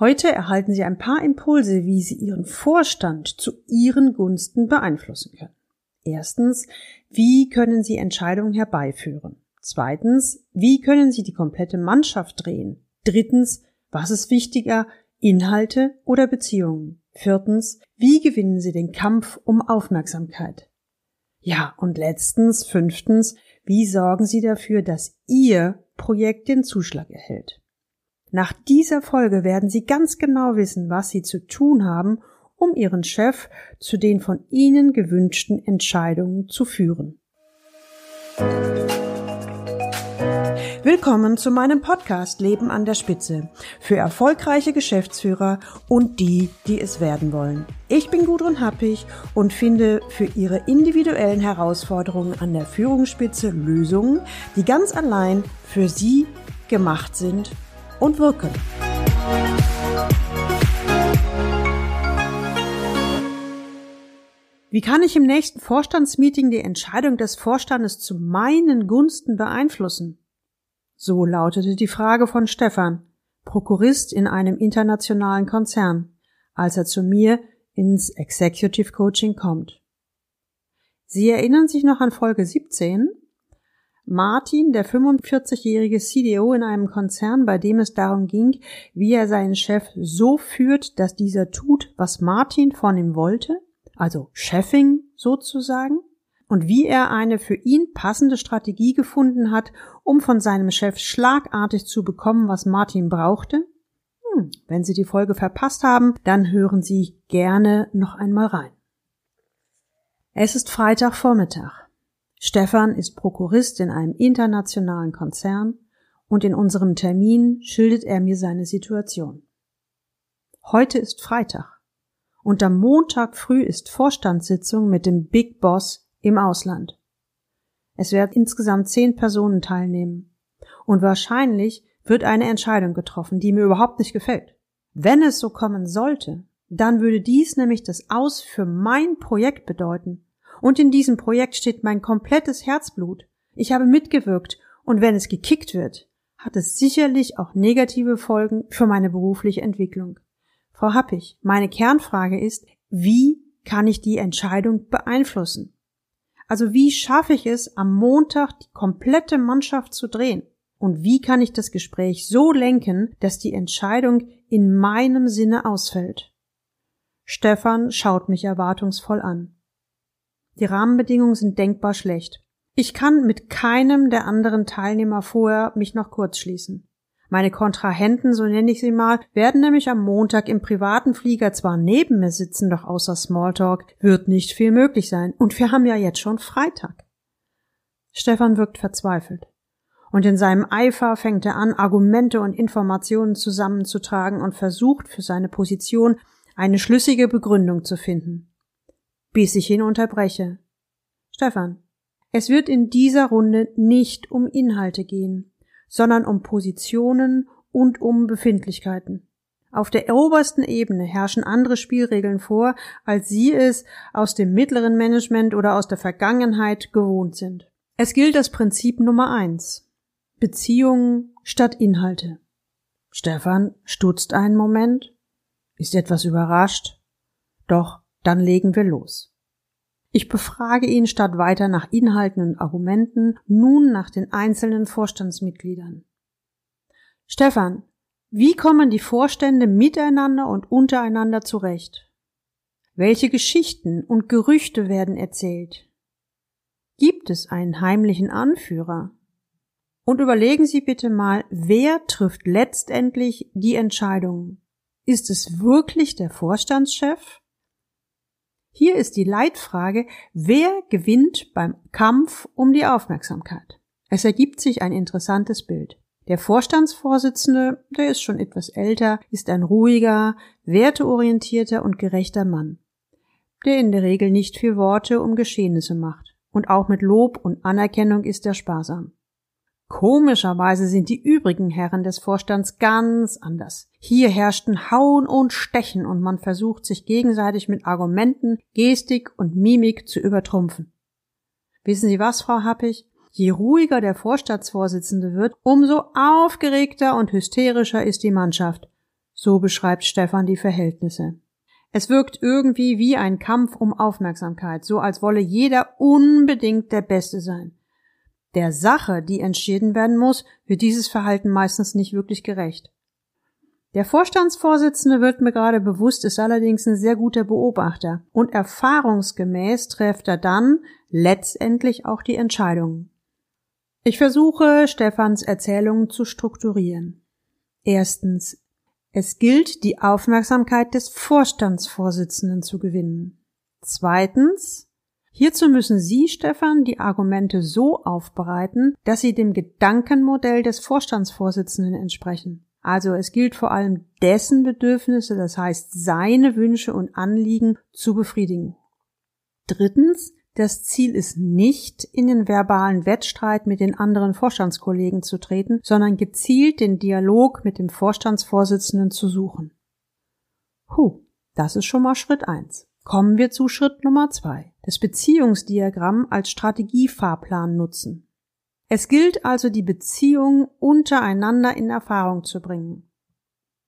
Heute erhalten Sie ein paar Impulse, wie Sie Ihren Vorstand zu Ihren Gunsten beeinflussen können. Erstens, wie können Sie Entscheidungen herbeiführen? Zweitens, wie können Sie die komplette Mannschaft drehen? Drittens, was ist wichtiger, Inhalte oder Beziehungen? Viertens, wie gewinnen Sie den Kampf um Aufmerksamkeit? Ja, und letztens, fünftens, wie sorgen Sie dafür, dass Ihr Projekt den Zuschlag erhält? Nach dieser Folge werden Sie ganz genau wissen, was Sie zu tun haben, um Ihren Chef zu den von Ihnen gewünschten Entscheidungen zu führen. Willkommen zu meinem Podcast Leben an der Spitze für erfolgreiche Geschäftsführer und die, die es werden wollen. Ich bin Gudrun Happig und finde für Ihre individuellen Herausforderungen an der Führungsspitze Lösungen, die ganz allein für Sie gemacht sind und wirken. Wie kann ich im nächsten Vorstandsmeeting die Entscheidung des Vorstandes zu meinen Gunsten beeinflussen? So lautete die Frage von Stefan, Prokurist in einem internationalen Konzern, als er zu mir ins Executive Coaching kommt. Sie erinnern sich noch an Folge 17? Martin, der 45-jährige CDO in einem Konzern, bei dem es darum ging, wie er seinen Chef so führt, dass dieser tut, was Martin von ihm wollte, also Chefing sozusagen, und wie er eine für ihn passende Strategie gefunden hat, um von seinem Chef schlagartig zu bekommen, was Martin brauchte? Hm, wenn Sie die Folge verpasst haben, dann hören Sie gerne noch einmal rein. Es ist Freitagvormittag. Stefan ist Prokurist in einem internationalen Konzern und in unserem Termin schildert er mir seine Situation. Heute ist Freitag und am Montag früh ist Vorstandssitzung mit dem Big Boss im Ausland. Es werden insgesamt zehn Personen teilnehmen und wahrscheinlich wird eine Entscheidung getroffen, die mir überhaupt nicht gefällt. Wenn es so kommen sollte, dann würde dies nämlich das Aus für mein Projekt bedeuten und in diesem Projekt steht mein komplettes Herzblut. Ich habe mitgewirkt und wenn es gekickt wird, hat es sicherlich auch negative Folgen für meine berufliche Entwicklung. Frau Happig, meine Kernfrage ist, wie kann ich die Entscheidung beeinflussen? Also wie schaffe ich es, am Montag die komplette Mannschaft zu drehen? Und wie kann ich das Gespräch so lenken, dass die Entscheidung in meinem Sinne ausfällt? Stefan schaut mich erwartungsvoll an. Die Rahmenbedingungen sind denkbar schlecht. Ich kann mit keinem der anderen Teilnehmer vorher mich noch kurz schließen. Meine Kontrahenten, so nenne ich sie mal, werden nämlich am Montag im privaten Flieger zwar neben mir sitzen, doch außer Smalltalk wird nicht viel möglich sein. Und wir haben ja jetzt schon Freitag. Stefan wirkt verzweifelt. Und in seinem Eifer fängt er an, Argumente und Informationen zusammenzutragen und versucht für seine Position eine schlüssige Begründung zu finden bis ich ihn unterbreche. Stefan, es wird in dieser Runde nicht um Inhalte gehen, sondern um Positionen und um Befindlichkeiten. Auf der obersten Ebene herrschen andere Spielregeln vor, als Sie es aus dem mittleren Management oder aus der Vergangenheit gewohnt sind. Es gilt das Prinzip Nummer eins. Beziehungen statt Inhalte. Stefan stutzt einen Moment, ist etwas überrascht, doch dann legen wir los. Ich befrage ihn statt weiter nach Inhalten und Argumenten nun nach den einzelnen Vorstandsmitgliedern. Stefan, wie kommen die Vorstände miteinander und untereinander zurecht? Welche Geschichten und Gerüchte werden erzählt? Gibt es einen heimlichen Anführer? Und überlegen Sie bitte mal, wer trifft letztendlich die Entscheidungen? Ist es wirklich der Vorstandschef? Hier ist die Leitfrage, wer gewinnt beim Kampf um die Aufmerksamkeit? Es ergibt sich ein interessantes Bild. Der Vorstandsvorsitzende, der ist schon etwas älter, ist ein ruhiger, werteorientierter und gerechter Mann, der in der Regel nicht viel Worte um Geschehnisse macht. Und auch mit Lob und Anerkennung ist er sparsam. Komischerweise sind die übrigen Herren des Vorstands ganz anders. Hier herrschten Hauen und Stechen und man versucht sich gegenseitig mit Argumenten, Gestik und Mimik zu übertrumpfen. Wissen Sie was, Frau Happig? Je ruhiger der Vorstandsvorsitzende wird, umso aufgeregter und hysterischer ist die Mannschaft. So beschreibt Stefan die Verhältnisse. Es wirkt irgendwie wie ein Kampf um Aufmerksamkeit, so als wolle jeder unbedingt der Beste sein. Der Sache, die entschieden werden muss, wird dieses Verhalten meistens nicht wirklich gerecht. Der Vorstandsvorsitzende wird mir gerade bewusst, ist allerdings ein sehr guter Beobachter und erfahrungsgemäß trifft er dann letztendlich auch die Entscheidungen. Ich versuche, Stefans Erzählungen zu strukturieren. Erstens. Es gilt, die Aufmerksamkeit des Vorstandsvorsitzenden zu gewinnen. Zweitens. Hierzu müssen Sie, Stefan, die Argumente so aufbereiten, dass sie dem Gedankenmodell des Vorstandsvorsitzenden entsprechen. Also es gilt vor allem dessen Bedürfnisse, das heißt seine Wünsche und Anliegen zu befriedigen. Drittens, das Ziel ist nicht, in den verbalen Wettstreit mit den anderen Vorstandskollegen zu treten, sondern gezielt den Dialog mit dem Vorstandsvorsitzenden zu suchen. Huh, das ist schon mal Schritt eins. Kommen wir zu Schritt Nummer zwei. Das Beziehungsdiagramm als Strategiefahrplan nutzen. Es gilt also, die Beziehungen untereinander in Erfahrung zu bringen.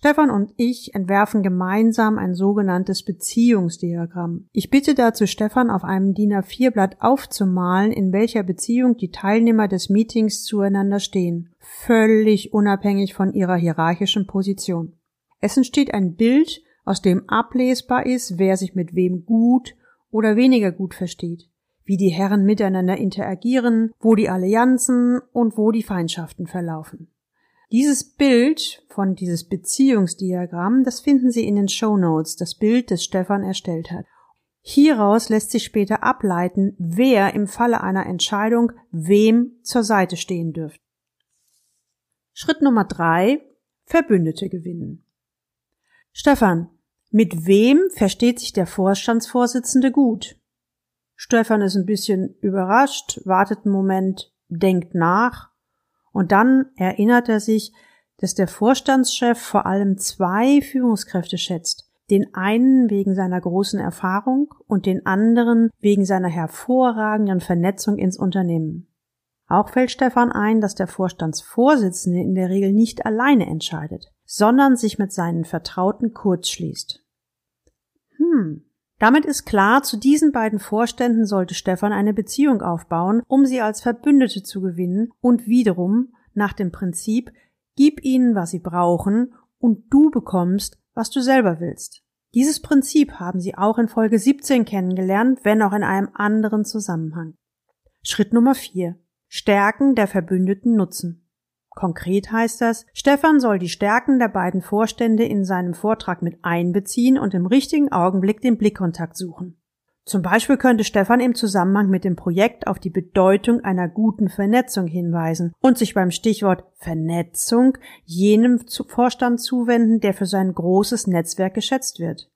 Stefan und ich entwerfen gemeinsam ein sogenanntes Beziehungsdiagramm. Ich bitte dazu Stefan auf einem DIN A4-Blatt aufzumalen, in welcher Beziehung die Teilnehmer des Meetings zueinander stehen, völlig unabhängig von ihrer hierarchischen Position. Es entsteht ein Bild, aus dem ablesbar ist, wer sich mit wem gut oder weniger gut versteht wie die Herren miteinander interagieren, wo die Allianzen und wo die Feindschaften verlaufen. Dieses Bild von dieses Beziehungsdiagramm, das finden Sie in den Show Notes, das Bild, das Stefan erstellt hat. Hieraus lässt sich später ableiten, wer im Falle einer Entscheidung wem zur Seite stehen dürfte. Schritt Nummer drei: Verbündete gewinnen. Stefan, mit wem versteht sich der Vorstandsvorsitzende gut? Stefan ist ein bisschen überrascht, wartet einen Moment, denkt nach und dann erinnert er sich, dass der Vorstandschef vor allem zwei Führungskräfte schätzt. Den einen wegen seiner großen Erfahrung und den anderen wegen seiner hervorragenden Vernetzung ins Unternehmen. Auch fällt Stefan ein, dass der Vorstandsvorsitzende in der Regel nicht alleine entscheidet, sondern sich mit seinen Vertrauten kurzschließt. Hm, damit ist klar, zu diesen beiden Vorständen sollte Stefan eine Beziehung aufbauen, um sie als Verbündete zu gewinnen und wiederum nach dem Prinzip Gib ihnen, was sie brauchen, und du bekommst, was du selber willst. Dieses Prinzip haben sie auch in Folge 17 kennengelernt, wenn auch in einem anderen Zusammenhang. Schritt Nummer 4. Stärken der Verbündeten nutzen. Konkret heißt das, Stefan soll die Stärken der beiden Vorstände in seinem Vortrag mit einbeziehen und im richtigen Augenblick den Blickkontakt suchen. Zum Beispiel könnte Stefan im Zusammenhang mit dem Projekt auf die Bedeutung einer guten Vernetzung hinweisen und sich beim Stichwort Vernetzung jenem Vorstand zuwenden, der für sein großes Netzwerk geschätzt wird.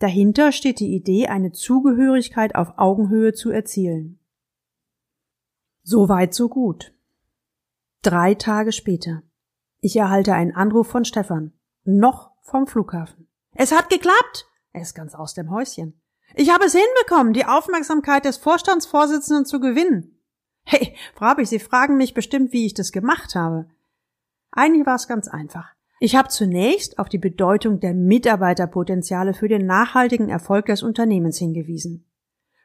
Dahinter steht die Idee, eine Zugehörigkeit auf Augenhöhe zu erzielen. So weit, so gut. Drei Tage später. Ich erhalte einen Anruf von Stefan. Noch vom Flughafen. Es hat geklappt! Er ist ganz aus dem Häuschen. Ich habe es hinbekommen, die Aufmerksamkeit des Vorstandsvorsitzenden zu gewinnen. Hey, Frau Abig, Sie fragen mich bestimmt, wie ich das gemacht habe. Eigentlich war es ganz einfach. Ich habe zunächst auf die Bedeutung der Mitarbeiterpotenziale für den nachhaltigen Erfolg des Unternehmens hingewiesen.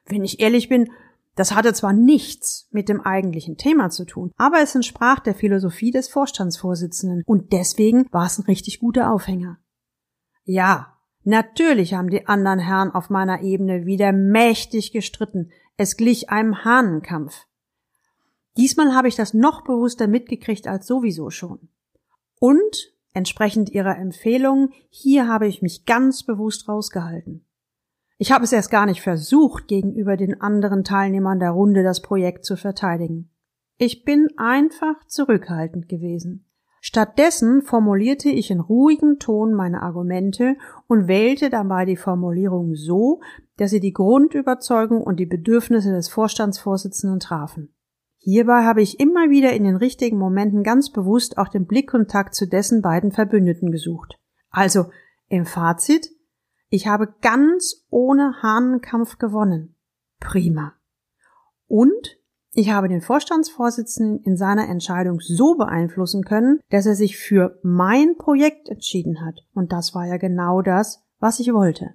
Wenn ich ehrlich bin, das hatte zwar nichts mit dem eigentlichen Thema zu tun, aber es entsprach der Philosophie des Vorstandsvorsitzenden und deswegen war es ein richtig guter Aufhänger. Ja, natürlich haben die anderen Herren auf meiner Ebene wieder mächtig gestritten. Es glich einem Hahnenkampf. Diesmal habe ich das noch bewusster mitgekriegt als sowieso schon. Und, entsprechend ihrer Empfehlungen, hier habe ich mich ganz bewusst rausgehalten. Ich habe es erst gar nicht versucht, gegenüber den anderen Teilnehmern der Runde das Projekt zu verteidigen. Ich bin einfach zurückhaltend gewesen. Stattdessen formulierte ich in ruhigem Ton meine Argumente und wählte dabei die Formulierung so, dass sie die Grundüberzeugung und die Bedürfnisse des Vorstandsvorsitzenden trafen. Hierbei habe ich immer wieder in den richtigen Momenten ganz bewusst auch den Blickkontakt zu dessen beiden Verbündeten gesucht. Also im Fazit, ich habe ganz ohne Hahnenkampf gewonnen. Prima. Und Ich habe den Vorstandsvorsitzenden in seiner Entscheidung so beeinflussen können, dass er sich für mein Projekt entschieden hat. Und das war ja genau das, was ich wollte.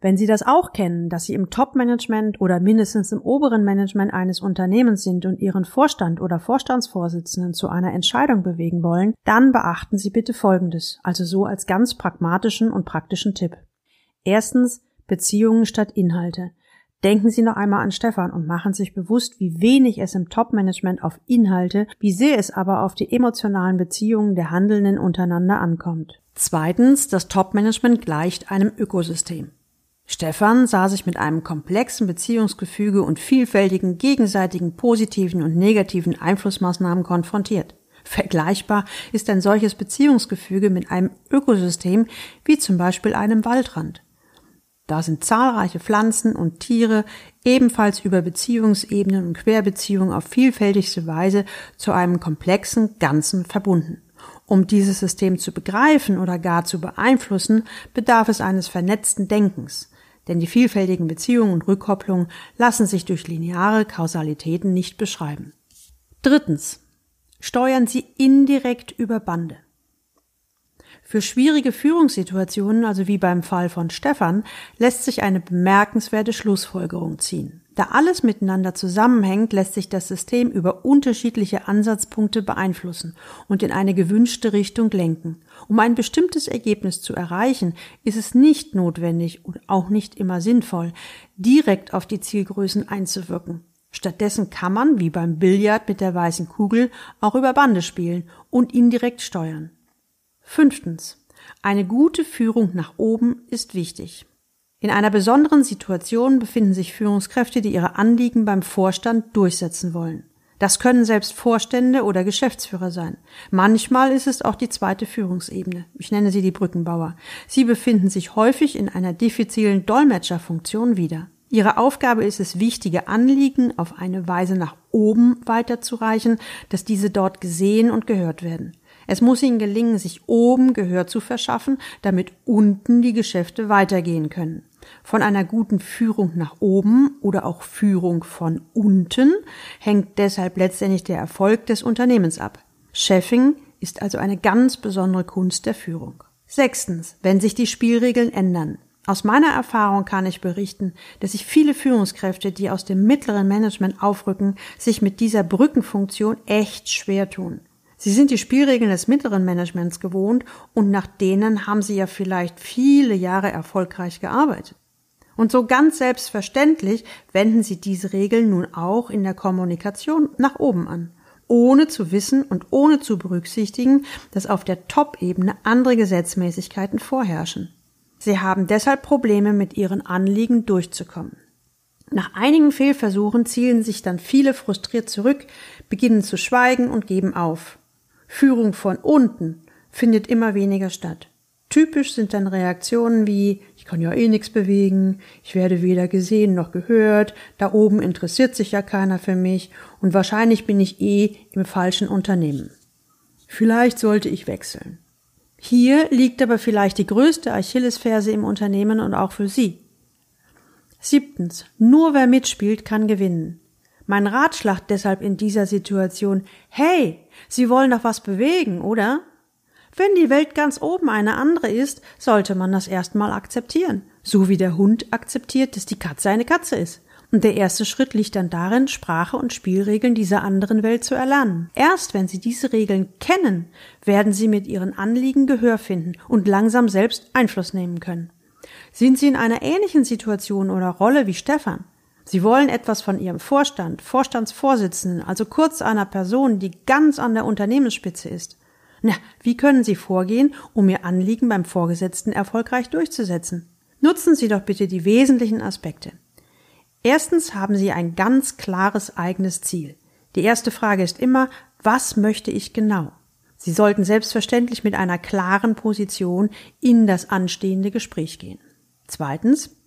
Wenn Sie das auch kennen, dass Sie im Top-Management oder mindestens im oberen Management eines Unternehmens sind und Ihren Vorstand oder Vorstandsvorsitzenden zu einer Entscheidung bewegen wollen, dann beachten Sie bitte Folgendes, also so als ganz pragmatischen und praktischen Tipp. Erstens Beziehungen statt Inhalte. Denken Sie noch einmal an Stefan und machen sich bewusst, wie wenig es im Top-Management auf Inhalte, wie sehr es aber auf die emotionalen Beziehungen der Handelnden untereinander ankommt. Zweitens, das Top-Management gleicht einem Ökosystem. Stefan sah sich mit einem komplexen Beziehungsgefüge und vielfältigen gegenseitigen positiven und negativen Einflussmaßnahmen konfrontiert. Vergleichbar ist ein solches Beziehungsgefüge mit einem Ökosystem wie zum Beispiel einem Waldrand. Da sind zahlreiche Pflanzen und Tiere ebenfalls über Beziehungsebenen und Querbeziehungen auf vielfältigste Weise zu einem komplexen Ganzen verbunden. Um dieses System zu begreifen oder gar zu beeinflussen, bedarf es eines vernetzten Denkens, denn die vielfältigen Beziehungen und Rückkopplungen lassen sich durch lineare Kausalitäten nicht beschreiben. Drittens. Steuern Sie indirekt über Bande. Für schwierige Führungssituationen, also wie beim Fall von Stefan, lässt sich eine bemerkenswerte Schlussfolgerung ziehen. Da alles miteinander zusammenhängt, lässt sich das System über unterschiedliche Ansatzpunkte beeinflussen und in eine gewünschte Richtung lenken. Um ein bestimmtes Ergebnis zu erreichen, ist es nicht notwendig und auch nicht immer sinnvoll, direkt auf die Zielgrößen einzuwirken. Stattdessen kann man, wie beim Billard mit der weißen Kugel, auch über Bande spielen und indirekt steuern. Fünftens. Eine gute Führung nach oben ist wichtig. In einer besonderen Situation befinden sich Führungskräfte, die ihre Anliegen beim Vorstand durchsetzen wollen. Das können selbst Vorstände oder Geschäftsführer sein. Manchmal ist es auch die zweite Führungsebene. Ich nenne sie die Brückenbauer. Sie befinden sich häufig in einer diffizilen Dolmetscherfunktion wieder. Ihre Aufgabe ist es, wichtige Anliegen auf eine Weise nach oben weiterzureichen, dass diese dort gesehen und gehört werden. Es muss ihnen gelingen, sich oben Gehör zu verschaffen, damit unten die Geschäfte weitergehen können. Von einer guten Führung nach oben oder auch Führung von unten hängt deshalb letztendlich der Erfolg des Unternehmens ab. Chefing ist also eine ganz besondere Kunst der Führung. Sechstens, wenn sich die Spielregeln ändern. Aus meiner Erfahrung kann ich berichten, dass sich viele Führungskräfte, die aus dem mittleren Management aufrücken, sich mit dieser Brückenfunktion echt schwer tun. Sie sind die Spielregeln des mittleren Managements gewohnt und nach denen haben Sie ja vielleicht viele Jahre erfolgreich gearbeitet. Und so ganz selbstverständlich wenden Sie diese Regeln nun auch in der Kommunikation nach oben an, ohne zu wissen und ohne zu berücksichtigen, dass auf der Top-Ebene andere Gesetzmäßigkeiten vorherrschen. Sie haben deshalb Probleme, mit Ihren Anliegen durchzukommen. Nach einigen Fehlversuchen zielen sich dann viele frustriert zurück, beginnen zu schweigen und geben auf. Führung von unten findet immer weniger statt. Typisch sind dann Reaktionen wie ich kann ja eh nichts bewegen, ich werde weder gesehen noch gehört, da oben interessiert sich ja keiner für mich und wahrscheinlich bin ich eh im falschen Unternehmen. Vielleicht sollte ich wechseln. Hier liegt aber vielleicht die größte Achillesferse im Unternehmen und auch für Sie. Siebtens. Nur wer mitspielt, kann gewinnen. Mein Ratschlag deshalb in dieser Situation, hey, Sie wollen doch was bewegen, oder? Wenn die Welt ganz oben eine andere ist, sollte man das erstmal akzeptieren. So wie der Hund akzeptiert, dass die Katze eine Katze ist. Und der erste Schritt liegt dann darin, Sprache und Spielregeln dieser anderen Welt zu erlernen. Erst wenn Sie diese Regeln kennen, werden Sie mit Ihren Anliegen Gehör finden und langsam selbst Einfluss nehmen können. Sind Sie in einer ähnlichen Situation oder Rolle wie Stefan, Sie wollen etwas von Ihrem Vorstand, Vorstandsvorsitzenden, also kurz einer Person, die ganz an der Unternehmensspitze ist. Na, wie können Sie vorgehen, um Ihr Anliegen beim Vorgesetzten erfolgreich durchzusetzen? Nutzen Sie doch bitte die wesentlichen Aspekte. Erstens haben Sie ein ganz klares eigenes Ziel. Die erste Frage ist immer, was möchte ich genau? Sie sollten selbstverständlich mit einer klaren Position in das anstehende Gespräch gehen. Zweitens,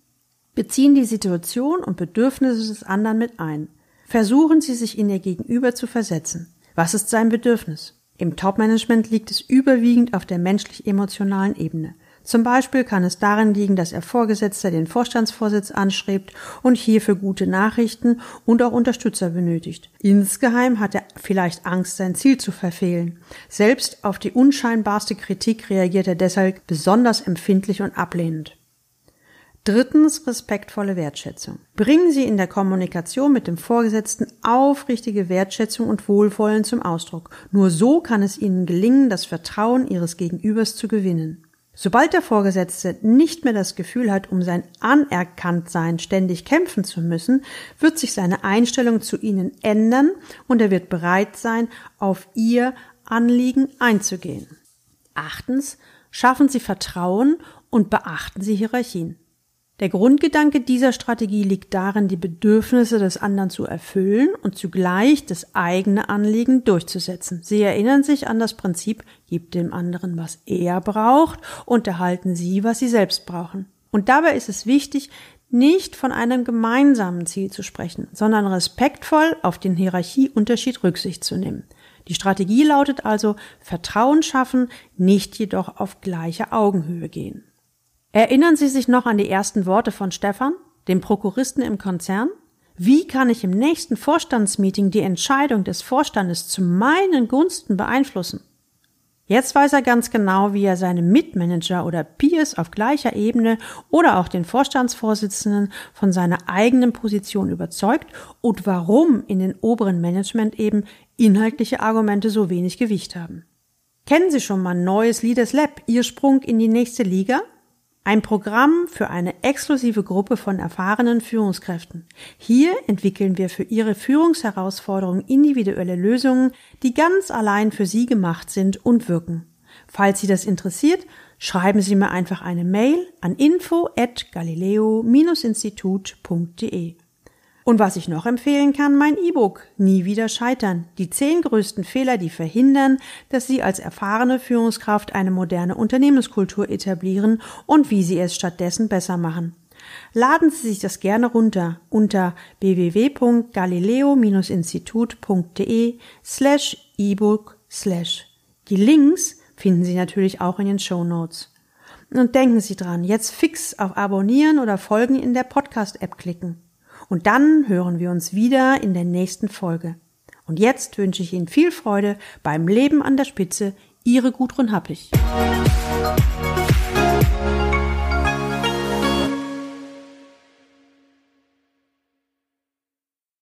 Beziehen die Situation und Bedürfnisse des anderen mit ein. Versuchen Sie sich in Ihr Gegenüber zu versetzen. Was ist sein Bedürfnis? Im Top-Management liegt es überwiegend auf der menschlich-emotionalen Ebene. Zum Beispiel kann es darin liegen, dass er Vorgesetzter den Vorstandsvorsitz anschreibt und hierfür gute Nachrichten und auch Unterstützer benötigt. Insgeheim hat er vielleicht Angst, sein Ziel zu verfehlen. Selbst auf die unscheinbarste Kritik reagiert er deshalb besonders empfindlich und ablehnend. Drittens respektvolle Wertschätzung. Bringen Sie in der Kommunikation mit dem Vorgesetzten aufrichtige Wertschätzung und Wohlwollen zum Ausdruck. Nur so kann es Ihnen gelingen, das Vertrauen Ihres Gegenübers zu gewinnen. Sobald der Vorgesetzte nicht mehr das Gefühl hat, um sein Anerkanntsein ständig kämpfen zu müssen, wird sich seine Einstellung zu Ihnen ändern und er wird bereit sein, auf Ihr Anliegen einzugehen. Achtens, schaffen Sie Vertrauen und beachten Sie Hierarchien. Der Grundgedanke dieser Strategie liegt darin, die Bedürfnisse des anderen zu erfüllen und zugleich das eigene Anliegen durchzusetzen. Sie erinnern sich an das Prinzip, gebt dem anderen, was er braucht und erhalten Sie, was Sie selbst brauchen. Und dabei ist es wichtig, nicht von einem gemeinsamen Ziel zu sprechen, sondern respektvoll auf den Hierarchieunterschied Rücksicht zu nehmen. Die Strategie lautet also Vertrauen schaffen, nicht jedoch auf gleicher Augenhöhe gehen. Erinnern Sie sich noch an die ersten Worte von Stefan, dem Prokuristen im Konzern? Wie kann ich im nächsten Vorstandsmeeting die Entscheidung des Vorstandes zu meinen Gunsten beeinflussen? Jetzt weiß er ganz genau, wie er seine Mitmanager oder Peers auf gleicher Ebene oder auch den Vorstandsvorsitzenden von seiner eigenen Position überzeugt und warum in den oberen Management eben inhaltliche Argumente so wenig Gewicht haben. Kennen Sie schon mal neues Leaders Lab, Ihr Sprung in die nächste Liga? Ein Programm für eine exklusive Gruppe von erfahrenen Führungskräften. Hier entwickeln wir für Ihre Führungsherausforderungen individuelle Lösungen, die ganz allein für Sie gemacht sind und wirken. Falls Sie das interessiert, schreiben Sie mir einfach eine Mail an info at galileo-institut.de. Und was ich noch empfehlen kann, mein E-Book Nie wieder scheitern. Die zehn größten Fehler, die verhindern, dass Sie als erfahrene Führungskraft eine moderne Unternehmenskultur etablieren und wie Sie es stattdessen besser machen. Laden Sie sich das gerne runter unter www.galileo-institut.de slash ebook slash. Die Links finden Sie natürlich auch in den Show Notes. Und denken Sie dran, jetzt fix auf Abonnieren oder Folgen in der Podcast-App klicken. Und dann hören wir uns wieder in der nächsten Folge. Und jetzt wünsche ich Ihnen viel Freude beim Leben an der Spitze. Ihre Gudrun. Musik